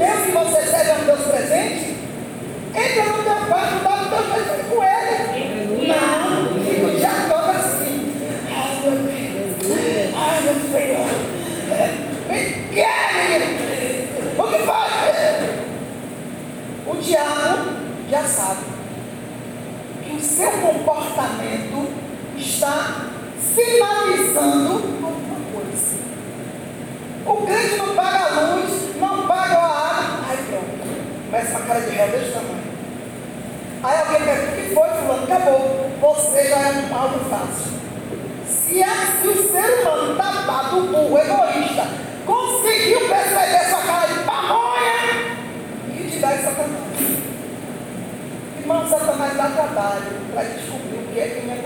Deus que você serve é um Deus presente. Entra no teu quarto, dá o teu jeito com ele. Não, fico já todo assim. Ai, meu Deus. Ai, meu Senhor. Me quer, O que faz? O diabo já sabe que o seu comportamento está sinalizando alguma coisa. O crente não paga a luz, não paga a água. Ai, pronto. Começa uma cara de réu desse tamanho. Aí alguém pergunta, o que foi, fulano? Acabou. Você já é um algo fácil. Se, é, se o ser humano tapado, burro, egoísta, conseguiu perceber sua cara de pamonha e te dar essa Satanás. Irmão, Satanás dá trabalho para descobrir o que é que angustia.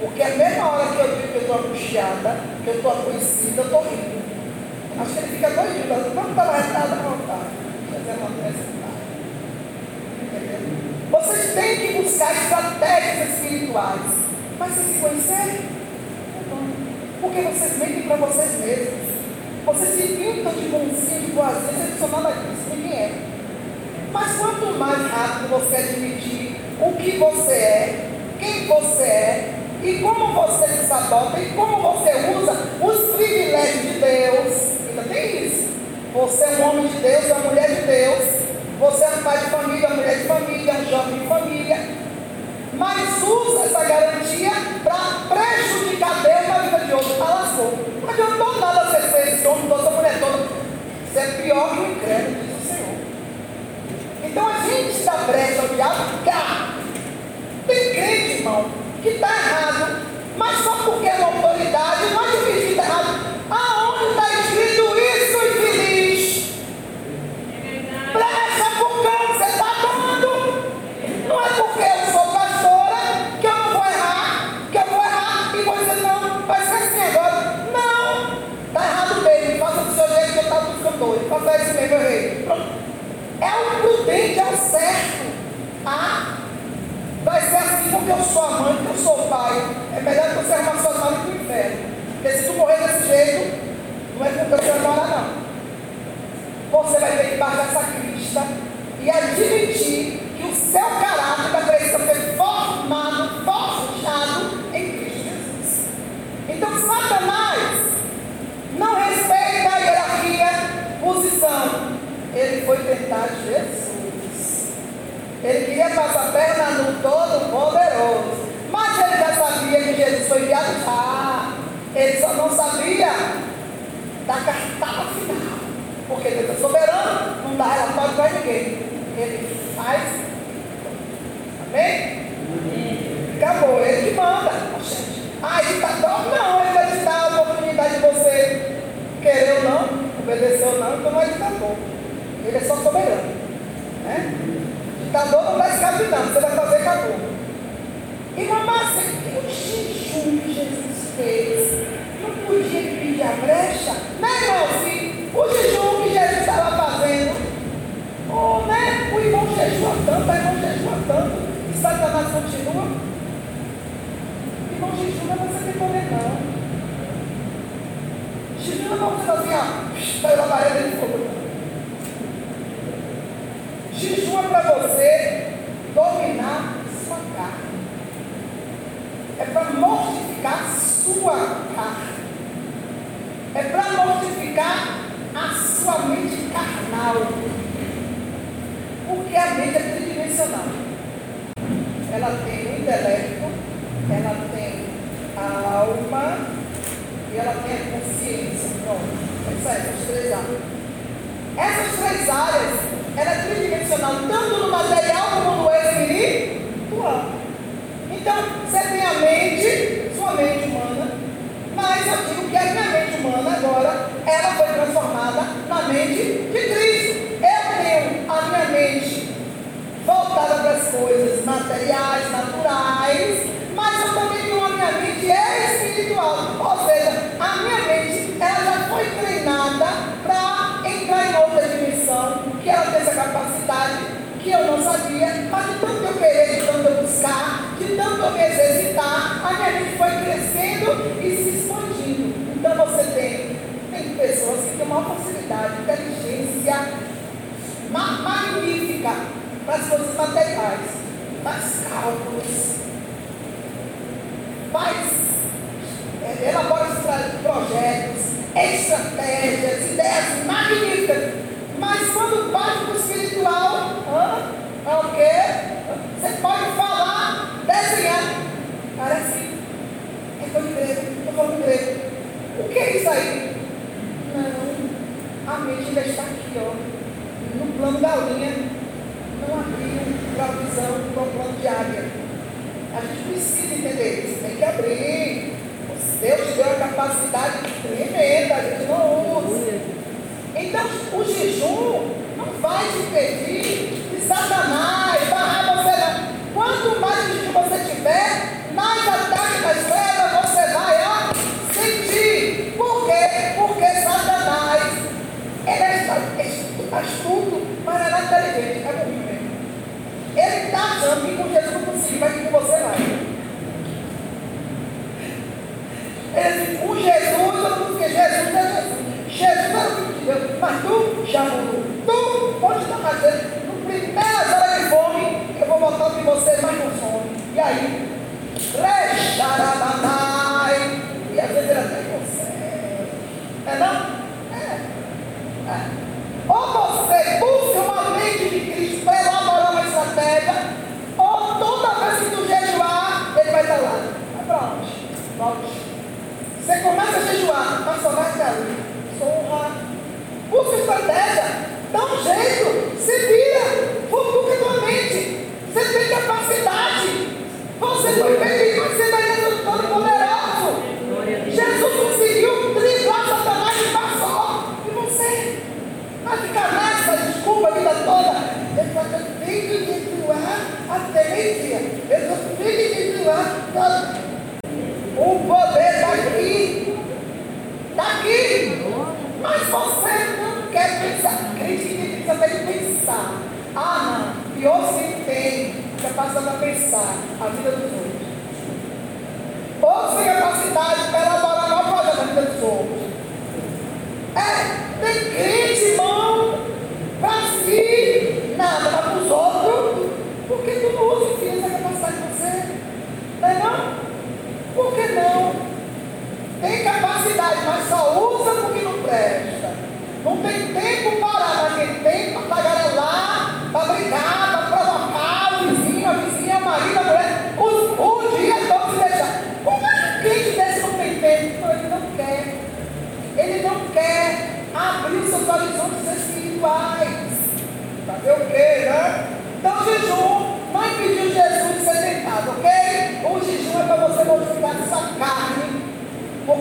Porque a mesma hora que eu digo que eu estou angustiada, que eu estou adoecida, eu estou rindo. Acho que ele fica doido, não estava retado à vontade. Fazer uma necessidade. Vocês têm que buscar estratégias espirituais. Mas se conhecerem? Porque vocês mentem para vocês mesmos. Vocês se pintam de bonzinho, de boazinha, vocês não são nada disso, ninguém é. Mas quanto mais rápido você admitir o que você é, quem você é, e como você se sabota, e como você usa os privilégios de Deus, ainda tem isso. Você é um homem de Deus, é uma mulher de Deus, você é um pai de família, uma mulher de família, um jovem de família, mas usa essa garantia para prejudicar Deus na vida de outro. Lascou. Não adiantou nada você ser esse homem, toda mulher toda. Você é pior que o incrédulo, diz o Senhor. Então a gente dá brecha ao diabo, cá. Que está errado, mas só porque é uma autoridade, não admite que está errado. Aonde está escrito isso, infeliz? Brecha por que você está dando. Não é porque eu sou pastora que eu não vou errar, que eu vou errar e você não, vai ser assim agora. Não, está errado mesmo, faça do seu jeito que eu estava buscando doido, faça isso mesmo, eu errei. É o prudente, é o certo. Ah, vai ser assim porque eu sou a mãe, porque eu sou o pai. É melhor que você arrumar suas malas para o inferno. Porque se tu morrer desse jeito, não é porque você vai morar, não. Você vai ter que baixar essa crista e admitir que o seu caráter vai precisar ser formado, forjado em Cristo Jesus. Então, Satanás não respeita a hierarquia, posição. Ele foi tentar Jesus. Ele queria passar a perna no todo poderoso. Mas ele já sabia que Jesus foi enviado já. Ele só não sabia da cartada final. Porque Deus é soberano, não dá relatório para ninguém. Ele faz. Amém? Acabou, ele que manda. Ah, ele está dando? Não, ele vai te dar a oportunidade de você querer ou ou não, então não é ditador. Ele é só soberano. Né? Ditador não dá escape não, você vai fazer acabou. E mamãe, o jejum que Jesus fez, não podia pedir a brecha? Né, irmãozinho? O jejum que Jesus estava fazendo. Oh, né? O irmão jejua tanto, a irmão jejua tanto. E Satanás continua. Irmão jejum não é você ter poder, não. Jejum não é você assim, ó, pela parede de fogo. Jejum é para você a rede foi crescendo e se expandindo. Então você tem, tem pessoas que têm uma facilidade, inteligência magnífica para as coisas materiais, para os cálculos, para os da linha não havia provisão para o plano de área. A gente precisa entender isso, tem que abrir. Deus te deu a capacidade tremenda, a gente não usa. Então, o jejum não vai te impedir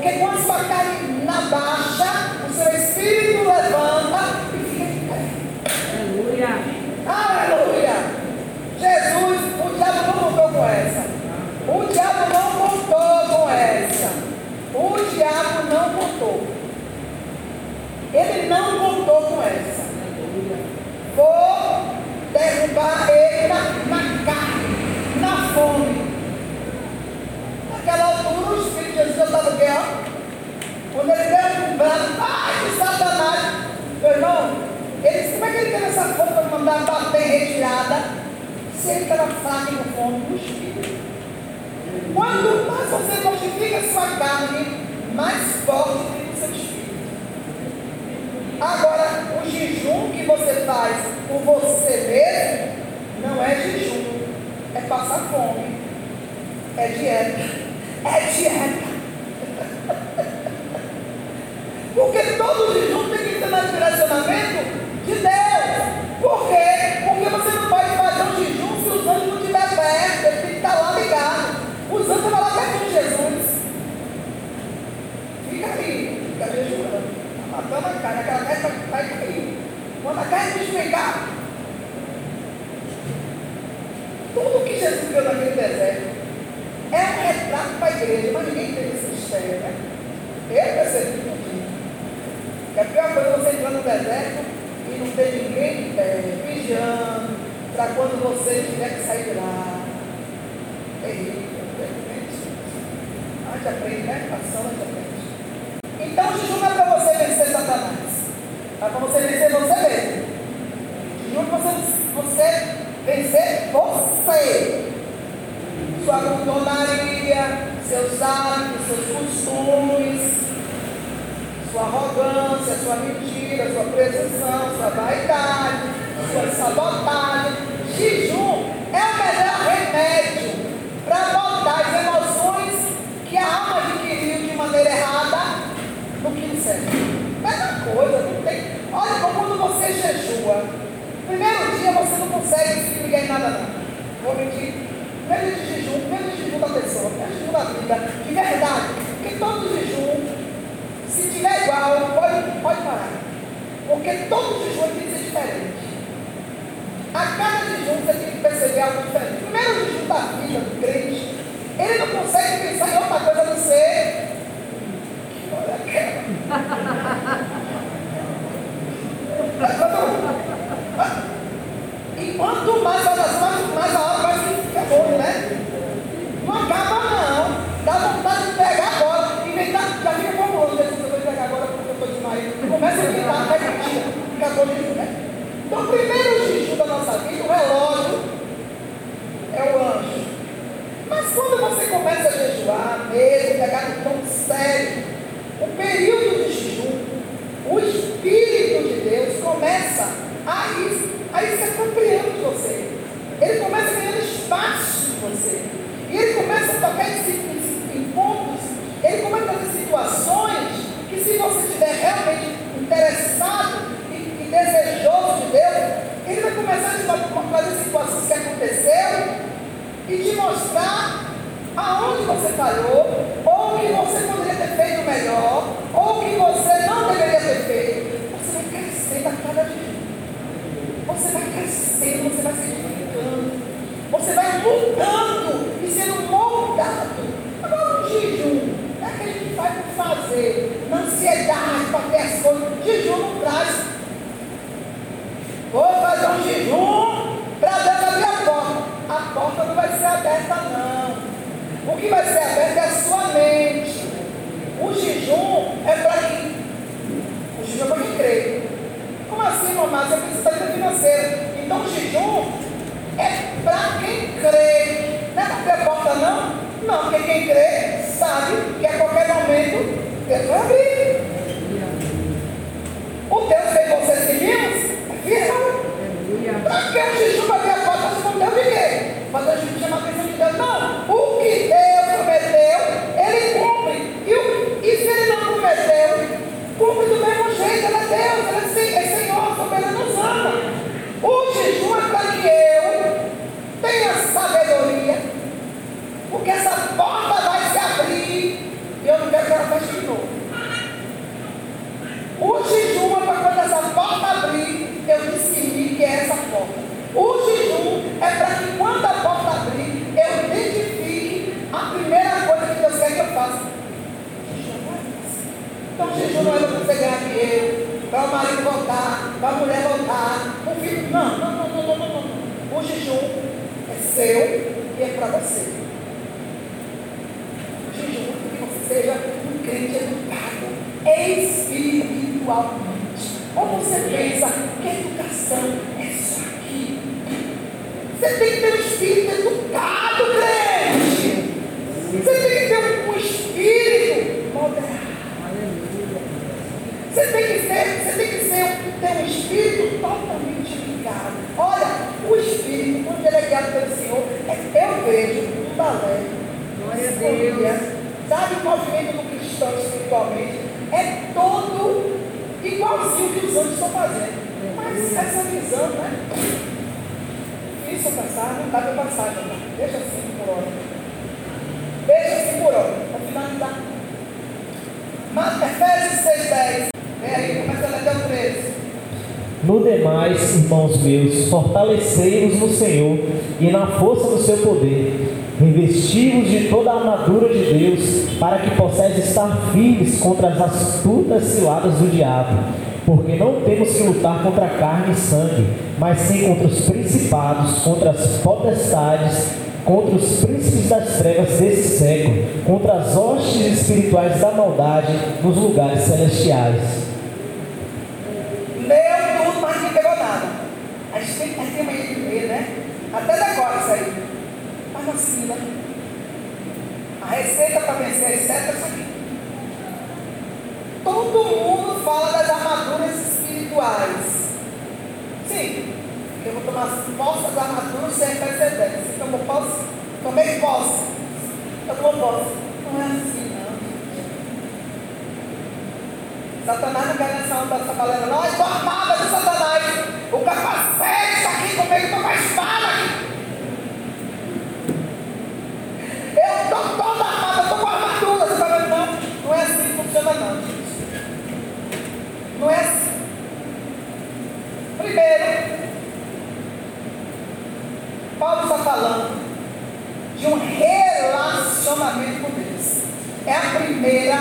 Porque quando sua carne baixa, o seu espírito levanta e fica Aleluia. Aleluia. Jesus, o diabo não contou com essa. O diabo não contou com essa. O diabo não contou. Ele não contou com essa. Vou derrubar ele. respirada, sempre ela fraca no fome, do Espírito. Quanto mais você mortifica sua carne, mais forte fica o seu espírito. Agora, o jejum que você faz por você mesmo não é jejum, é passar fome, é dieta. É dieta. Presunção, sua vaidade, sua sabotagem. Jejum é o melhor remédio para botar as emoções que a alma adquiriu de maneira errada no que serve. Mesma coisa, não tem. Olha, quando você jejua, primeiro dia você não consegue se ligar em nada não. Vou mentir. Primeiro de jejum, primeiro de jejum da pessoa, primeiro jejum da vida, de verdade. Porque todo jejum, se tiver igual, pode, pode parar. Porque todo jejum tem que ser diferente. A cada jejum você tem que perceber algo diferente. Primeiro jejum da vida do crente, ele não consegue pensar em outra coisa a não ser. Olha aquela. E quanto mais oração, mais a hora vai ficar bom, né? Não acaba não. Dá vontade de pegar agora. Inventar, já fica famoso, né? Se eu vou pegar agora porque eu estou desmaiando. Começa a inventar, vai mentira. Acabou de né? Então, o primeiro jejum da nossa vida, o relógio, é o anjo. Mas quando você começa a jejuar mesmo, pegar no tom sério, o período de jejum, o Espírito de Deus começa a ir, a ir se apropriando de você. Ele começa ganhando espaço em você. E ele começa a tocar em, em, em pontos, ele começa a fazer situações que se você estiver realmente interessado e, e desejoso de Deus, ele vai começar a fazer situações que aconteceram e te mostrar aonde você falhou, ou o que você poderia ter feito melhor, ou o que você não deveria ter feito. Você vai crescendo a cada dia. Você vai crescendo, você vai se edificando, você vai mudando e sendo moldado. Agora, o jejum é aquele que faz por fazer, na ansiedade para ter as coisas. Jejum não traz. Vou fazer um jejum para Deus abrir a porta. A porta não vai ser aberta, não. O que vai ser aberto é a sua mente. O jejum é para quem? O jejum é para quem crê. Como assim, mamãe? Você precisa de financeiro. Então o jejum é para quem crê. Não é para abrir a porta, não? Porque quem crê sabe que a qualquer momento Deus abrir. O Deus que você seguimos é fiel. Para que o jejum vai abrir a porta se não Deus de quê? Mas a gente chama a atenção de Deus. Não, o que Deus prometeu, Ele cumpre. E, o, e se Ele não prometeu, cumpre do mesmo jeito. Ele é Deus, Ele é, é Senhor, soberano sana. O jejum é para que eu tenha sabedoria, porque essa porta vai se abrir e eu não quero que ela feche de novo. O jejum é para quando essa porta abrir, eu discernir que é essa porta. O jejum é para que quando a porta abrir, eu identifique a primeira coisa que Deus quer que eu faça. Então, jejum não é para você ganhar dinheiro, para o marido voltar, para a mulher voltar, o filho. Não, não, não, não, não, não, não. O jejum é seu e é para você. Jejum que você seja um crente educado espiritualmente. Ou você pensa que educação é isso aqui. Você tem que ter um espírito educado, crente. Você tem que ter um espírito moderado. Você tem que ser, você tem que ser, ter um espírito totalmente ligado. Olha, o espírito, pelo Senhor, é, eu vejo um balé. Glória a Deus. Sabe o movimento do cristão espiritualmente? É todo igualzinho que os anjos estão fazendo. Mas essa visão, né? Isso passar, não dá para passar, não. Deixa assim por hora. Deixa assim por hora, para finalizar. Mas Efésios 6,10. Vem aí, começa a ler até o 13. No demais, irmãos meus, fortalecei-vos no Senhor e na força do seu poder. Revesti-vos de toda a armadura de Deus, para que possais estar firmes contra as astutas ciladas do diabo. Porque não temos que lutar contra carne e sangue, mas sim contra os principados, contra as potestades, contra os príncipes das trevas desse século, contra as hostes espirituais da maldade nos lugares celestiais. A receita para vencer as setas é aqui. Todo mundo fala das armaduras espirituais. Sim, eu vou tomar posse das armaduras sem precedentes. Então, Você tomou posse? Tomei posse. Eu tomo posse. Não é assim, não. Satanás não quer nessa onda dessa galera, Nós, armada de Satanás. O capacete está aqui comigo Primeiro, Paulo está falando de um relacionamento com Deus. É a primeira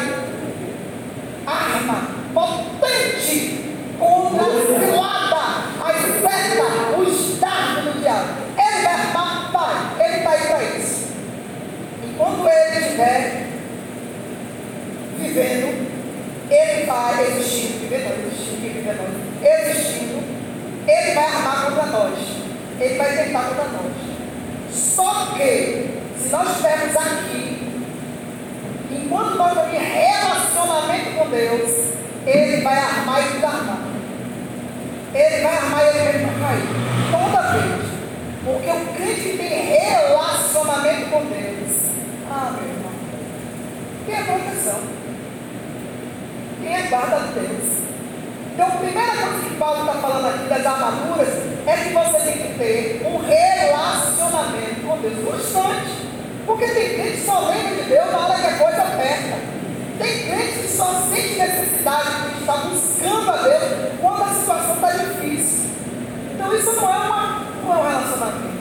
arma potente contra a cilada, a esperta, os dardos do diabo. Ele vai armar, pai, ele está aí para isso. Enquanto ele estiver vivendo, ele vai existindo, vivendo, existindo, vivendo, existindo, ele vai armar contra nós. Ele vai tentar contra nós. Só que, se nós estivermos aqui, enquanto nós estamos em relacionamento com Deus, Ele vai armar e desarmar. Ele vai armar e ele vai cair. Toda vez. Porque o crente tem relacionamento com Deus, ah, meu irmão, tem a proteção. Tem a guarda de Deus. Então, a primeira coisa que Paulo está falando aqui das armaduras é que você tem que ter um relacionamento com Deus constante. Porque tem crente que só lembra de Deus na hora que a coisa aperta. Tem crente que só sente necessidade de estar buscando a Deus quando a situação está difícil. Então isso não é, uma, não é um relacionamento.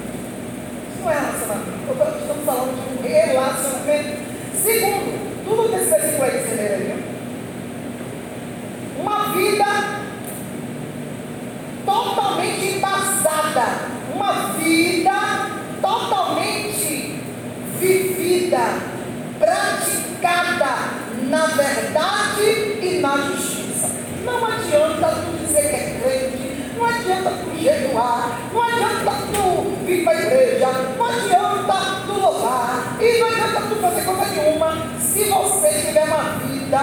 Isso não é relacionamento. Estamos falando de um relacionamento. Segundo, tudo versículo que você lê aí, uma vida totalmente embasada, uma vida totalmente vivida, praticada na verdade e na justiça. Não adianta tu dizer que é crente, não adianta tu jejuar, não adianta tu vir para a igreja, não adianta tu louvar, e não adianta tu fazer coisa nenhuma se você tiver uma vida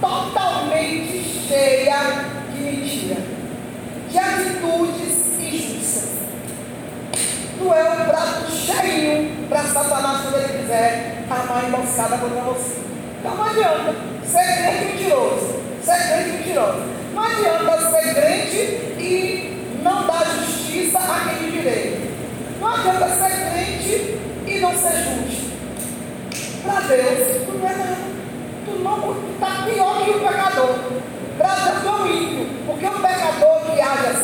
totalmente cheia de mentira, de atitudes injustas. Tu é um prato cheio para Satanás quando ele emboscada contra você. Então não adianta ser crente mentiroso, ser crente mentiroso. Não adianta ser crente e não dar justiça a quem de direito. Não adianta ser crente e não ser justo. Para Deus, tu não é nada. Tu não está pior que o pecador. Para Deus não ímpio. Porque o pecador que age assim,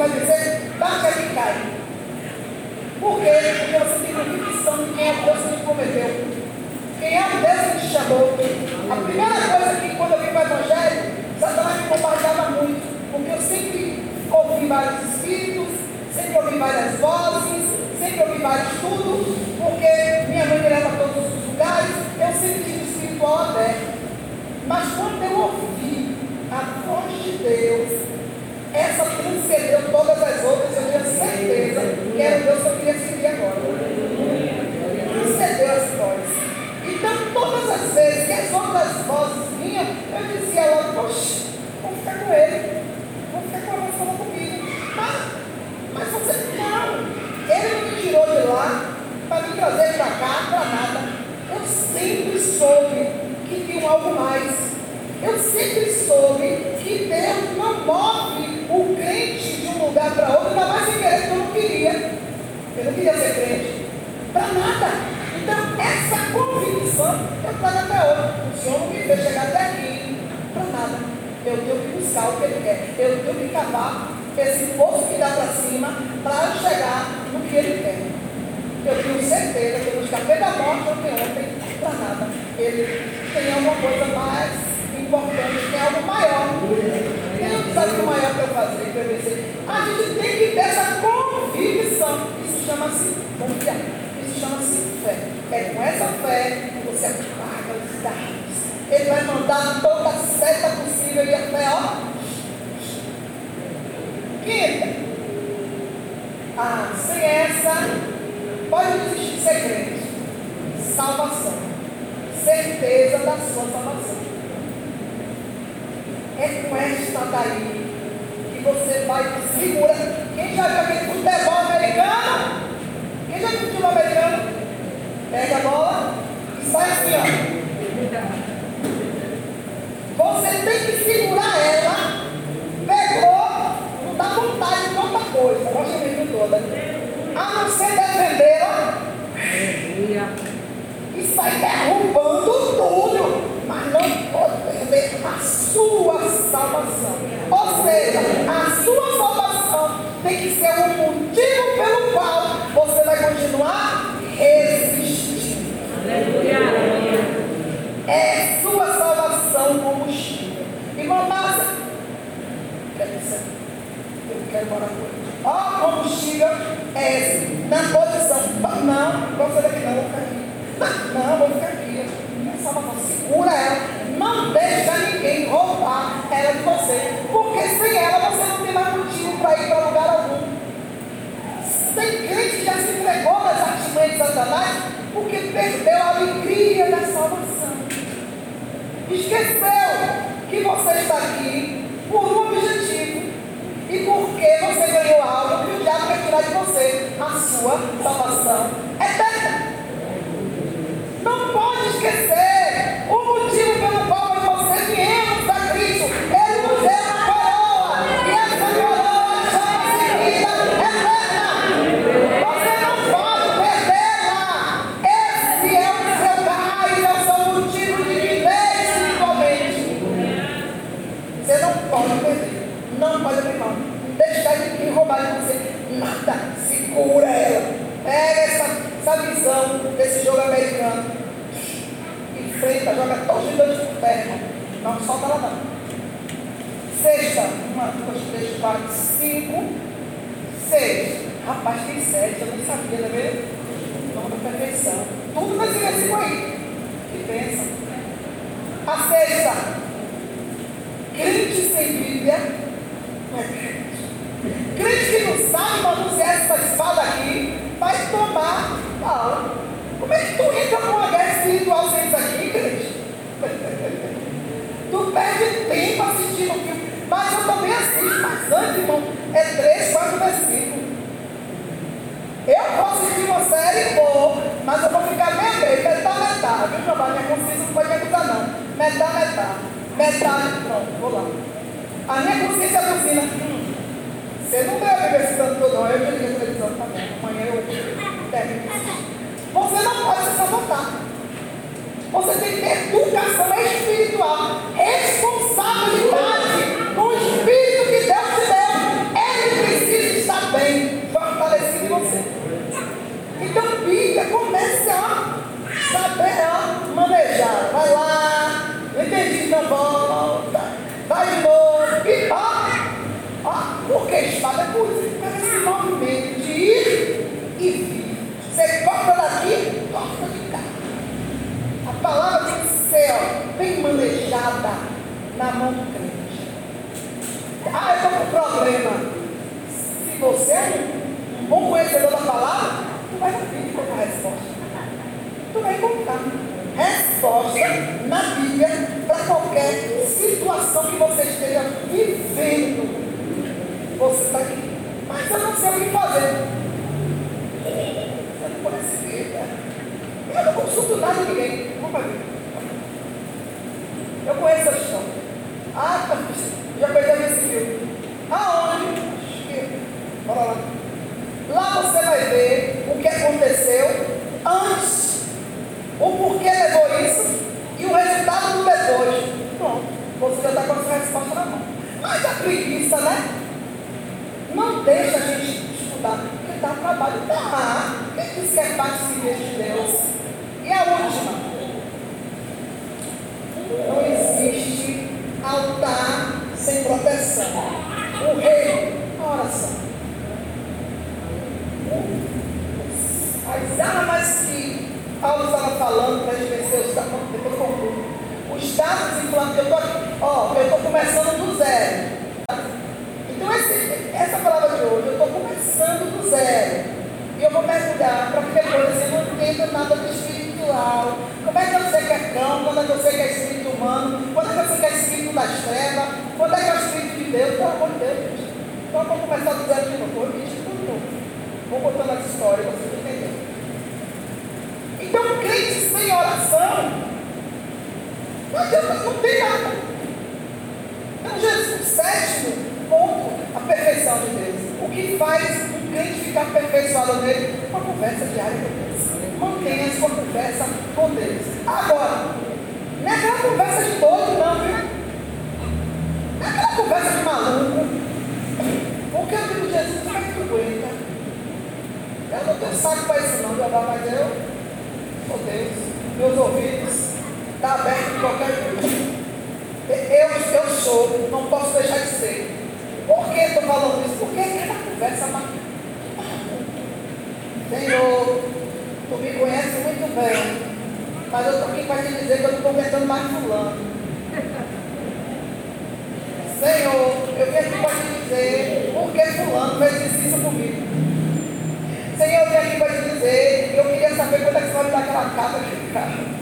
que vai conseguir, vai vencer, bate aqui e cai. Por quê? Porque tem convicção de quem é o Deus que te prometeu. Quem é o Deus que te chamou. A primeira coisa que quando eu vim para o Evangelho, Satanás me compartilhava muito. Porque eu sempre ouvi vários espíritos, sempre ouvi várias vozes, sempre ouvi vários estudos, porque minha mãe me leva a todos os lugares, eu sempre tive o espiritual aberto. Mas quando eu ouvi a voz de Deus, essa transcendeu todas as outras, eu tinha certeza que era o Deus que eu queria seguir agora. Transcendeu as vozes. Então, todas as vezes que as outras vozes vinham, eu dizia logo, poxa, vou ficar com ele, vou ficar com ela falando comigo. Mas, mas você não, ele não me tirou de lá para me trazer para cá, para nada. Eu sempre soube que tinha um algo mais. Eu sempre soube que Deus não move o crente de um lugar para outro, ainda mais querer, que eu não queria. Eu não queria ser crente. Para nada. Então, essa convicção eu trago até hoje. O Senhor não me fez chegar até aqui. Para nada. Eu tenho que buscar o que Ele quer. Eu tenho que cavar esse poço que dá para cima para chegar no que Ele quer. Eu tenho certeza que no escapei da morte ontem, para nada. Ele tem alguma coisa mais importante, tem algo maior. Tem um desafio maior para eu fazer, para eu. A gente tem que ter essa convicção. Isso chama-se confiar. Isso chama-se fé. É com essa fé que você apaga os dados. Ele vai mandar toda a seta possível e a fé, ó. Quinta. Ah, sem essa, pode existir segredo. Salvação. Certeza da sua salvação. É com esta daí que você vai segura. Quem já viu aquele futebol americano? Quem já viu futebol americano? Pega a bola e sai assim, ó. Você tem que segurar ela. Pegou, não dá vontade de outra coisa. Mostra a menina toda. A não ser metade. Metade, pronto, vou lá. A minha consciência buzina. Hum, você não deve beber esse tanto todo, eu me ligo televisão tá também. Amanhã eu termino Você não pode se sabotar. Você tem que ter educação espiritual. Espiritual tudo bem, vou fazer. Eu conheço ler. Então vamos começar do zero de novo. Eu repeti tudo novo. Vou contando as histórias, vocês entender. Então, crente sem oração, não adianta, não tem nada. Então, Jesus, o sétimo ponto, a perfeição de Deus. O que faz o crente ficar aperfeiçoado nele? Uma conversa diária com Deus. Mantenha a sua conversa com Deus. Agora, não é aquela conversa de todo, não, viu? Não é aquela conversa de Não sabe para isso é não, meu mas eu, oh Deus, meus ouvidos estão tá abertos em qualquer coisa. Eu, eu sou, não posso deixar de ser. Por que estou falando isso? por que essa conversa é marca. Senhor, tu me conheces muito bem, mas eu estou aqui para te dizer que eu estou comentando mais fulano. Senhor, eu quero te dizer por que fulano fez isso comigo. Tem alguém aqui para te dizer, eu queria saber quanto é que você vai me dar aquela casa aqui, cara.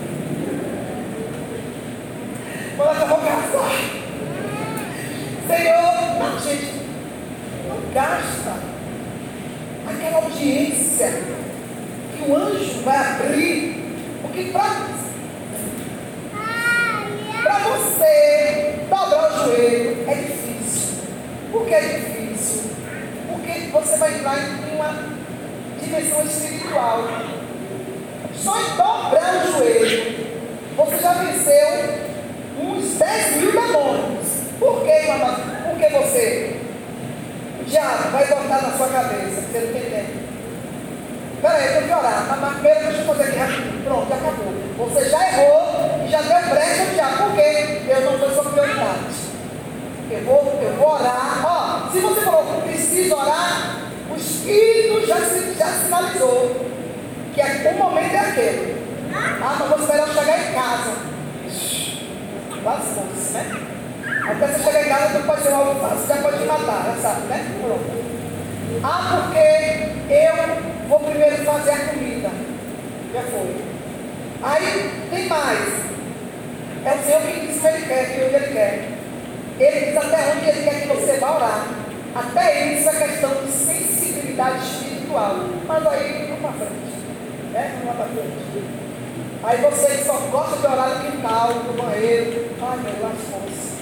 fazer a comida. Já foi. Aí tem mais. É o Senhor que diz que Ele quer, que onde Ele quer. Ele diz até onde Ele quer que você vá orar. Até isso é questão de sensibilidade espiritual. Mas aí não para frente. Né? Não para frente. Aí você que só gosta de orar no quintal, no banheiro. Ai meu, Deus,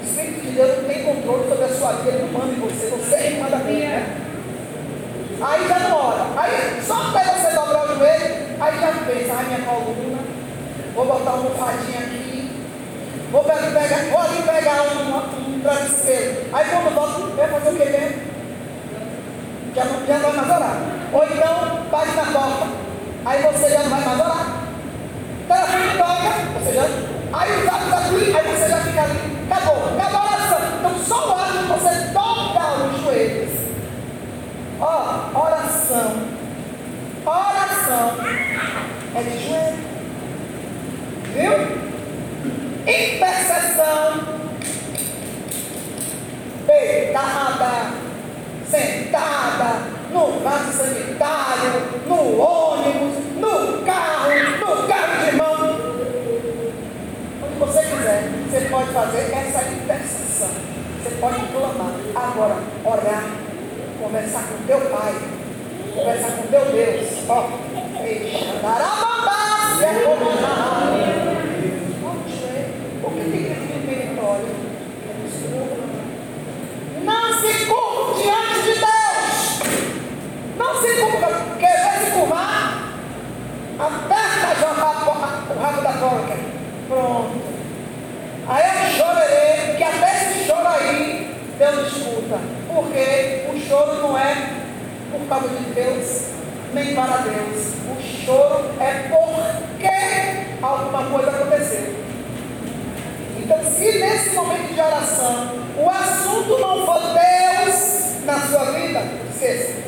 O Espírito de Deus não tem controle sobre a sua vida, ele não manda em você, você é irmã da minha. né? Aí já não ora. Aí só até você dobrar o joelho, aí já pensa, ai minha coluna, vou botar uma almofadinha aqui, vou pegar, vou ali pegar um, um travesseiro. Aí quando volta, vai fazer o que mesmo? Já não, já não vai mais orar. Ou então, bate na porta, aí você já não vai mais orar. Telefone toca, você já. Aí o zap tá ali, aí você já fica ali. Acabou, acabou a oração. Então só o ato de você dobrar os joelhos. Ó, oração. Oração é de joelho. Viu? Intercessão. Deitada, sentada, no vaso sanitário, no ônibus, no carro, no carro de mão. Onde você quiser, você pode fazer essa intercessão. Você pode clamar. Agora, orar, conversar com teu pai, conversar com teu Deus. Ó, o que tem que vir meritório? Não se curva diante de Deus. Não se curva. Quer se curvar? Aperta já o rabo da porca. Pronto. Aí eu chorarei, que até esse choro aí, Deus escuta. Porque o choro não é de Deus, nem para Deus. O choro é porque alguma coisa aconteceu. Então, se nesse momento de oração o assunto não for Deus na sua vida, esqueça.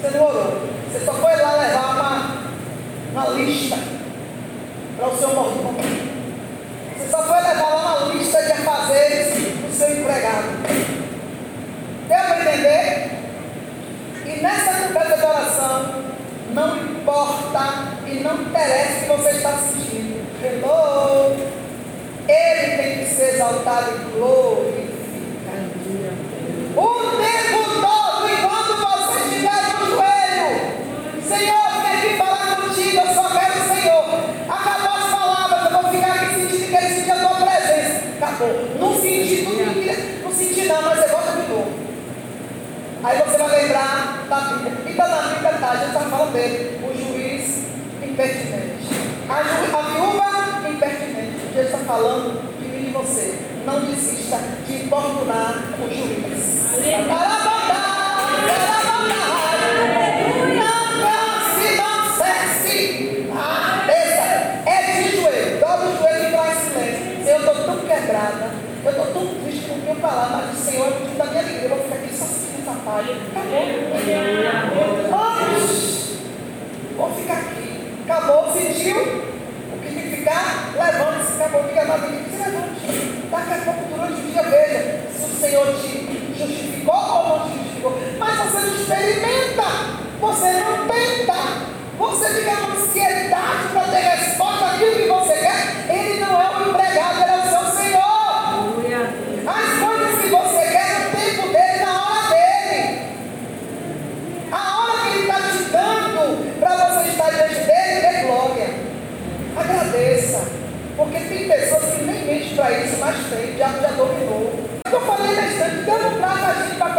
Você não orou. Você só foi lá levar uma, uma lista para o seu mordomo. Vou ficar aqui. Acabou, sentiu? O que tem que ficar? Levante-se. Acabou, fica na vida. Se levante. Daqui a pouco, durante o dia, veja se o Senhor te justificou ou não te justificou. Mas você não experimenta. Você não tenta. Você fica com ansiedade para ter resposta isso, mas tem, já, já dominou. Eu falei na instante, Deus não a gente para